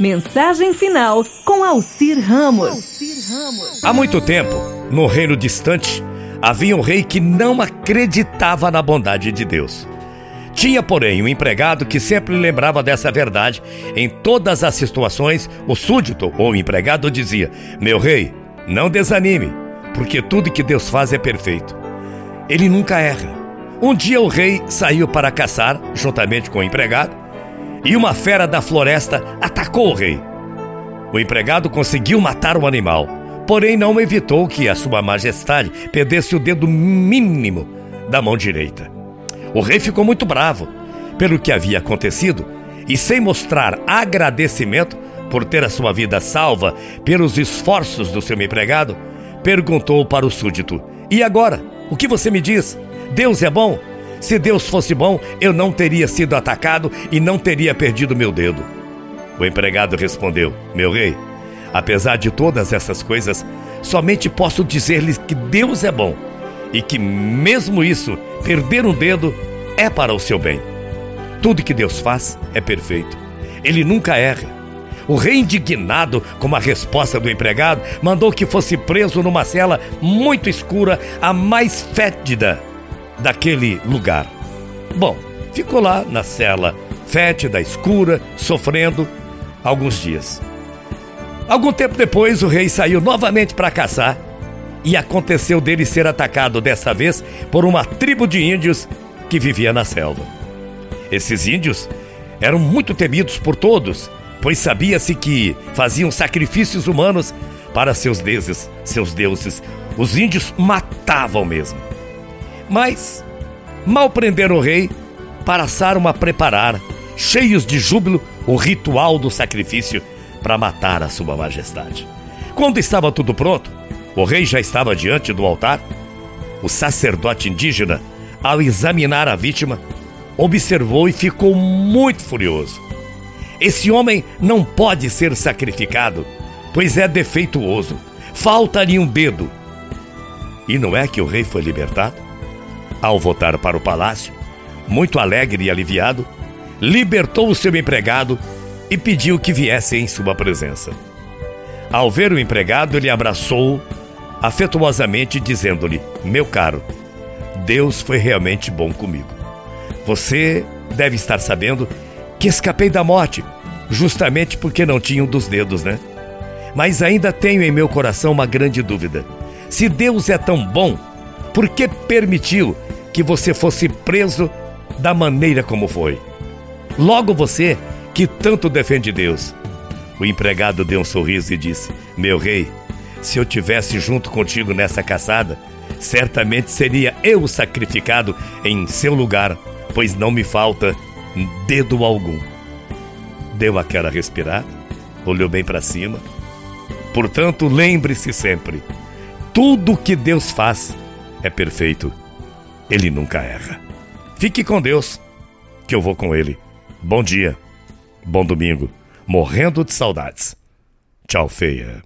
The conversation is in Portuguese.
Mensagem final com Alcir Ramos. Há muito tempo, no reino distante, havia um rei que não acreditava na bondade de Deus. Tinha, porém, um empregado que sempre lembrava dessa verdade. Em todas as situações, o súdito ou o empregado dizia: Meu rei, não desanime, porque tudo que Deus faz é perfeito. Ele nunca erra. Um dia o rei saiu para caçar, juntamente com o empregado, e uma fera da floresta rei. O empregado conseguiu matar o animal, porém não evitou que a sua majestade perdesse o dedo mínimo da mão direita. O rei ficou muito bravo pelo que havia acontecido e, sem mostrar agradecimento por ter a sua vida salva pelos esforços do seu empregado, perguntou para o súdito: E agora? O que você me diz? Deus é bom? Se Deus fosse bom, eu não teria sido atacado e não teria perdido meu dedo. O empregado respondeu: Meu rei, apesar de todas essas coisas, somente posso dizer-lhes que Deus é bom e que, mesmo isso, perder um dedo é para o seu bem. Tudo que Deus faz é perfeito. Ele nunca erra. O rei, indignado com a resposta do empregado, mandou que fosse preso numa cela muito escura, a mais fétida daquele lugar. Bom, ficou lá na cela fétida, escura, sofrendo alguns dias. Algum tempo depois, o rei saiu novamente para caçar e aconteceu dele ser atacado desta vez por uma tribo de índios que vivia na selva. Esses índios eram muito temidos por todos, pois sabia-se que faziam sacrifícios humanos para seus deuses, seus deuses. Os índios matavam mesmo. Mas mal prenderam o rei, passaram a preparar, cheios de júbilo, o ritual do sacrifício para matar a sua majestade. Quando estava tudo pronto, o rei já estava diante do altar. O sacerdote indígena, ao examinar a vítima, observou e ficou muito furioso. Esse homem não pode ser sacrificado, pois é defeituoso. Falta-lhe um dedo. E não é que o rei foi libertado? Ao voltar para o palácio, muito alegre e aliviado, libertou o seu empregado e pediu que viesse em sua presença. Ao ver o empregado, ele abraçou afetuosamente, dizendo-lhe: Meu caro, Deus foi realmente bom comigo. Você deve estar sabendo que escapei da morte, justamente porque não tinha um dos dedos, né? Mas ainda tenho em meu coração uma grande dúvida. Se Deus é tão bom, por que permitiu que você fosse preso da maneira como foi. Logo você, que tanto defende Deus. O empregado deu um sorriso e disse: Meu rei, se eu tivesse junto contigo nessa caçada, certamente seria eu sacrificado em seu lugar, pois não me falta dedo algum. Deu aquela respirada, olhou bem para cima. Portanto, lembre-se sempre: tudo que Deus faz é perfeito ele nunca erra. Fique com Deus, que eu vou com ele. Bom dia, bom domingo, morrendo de saudades. Tchau, feia.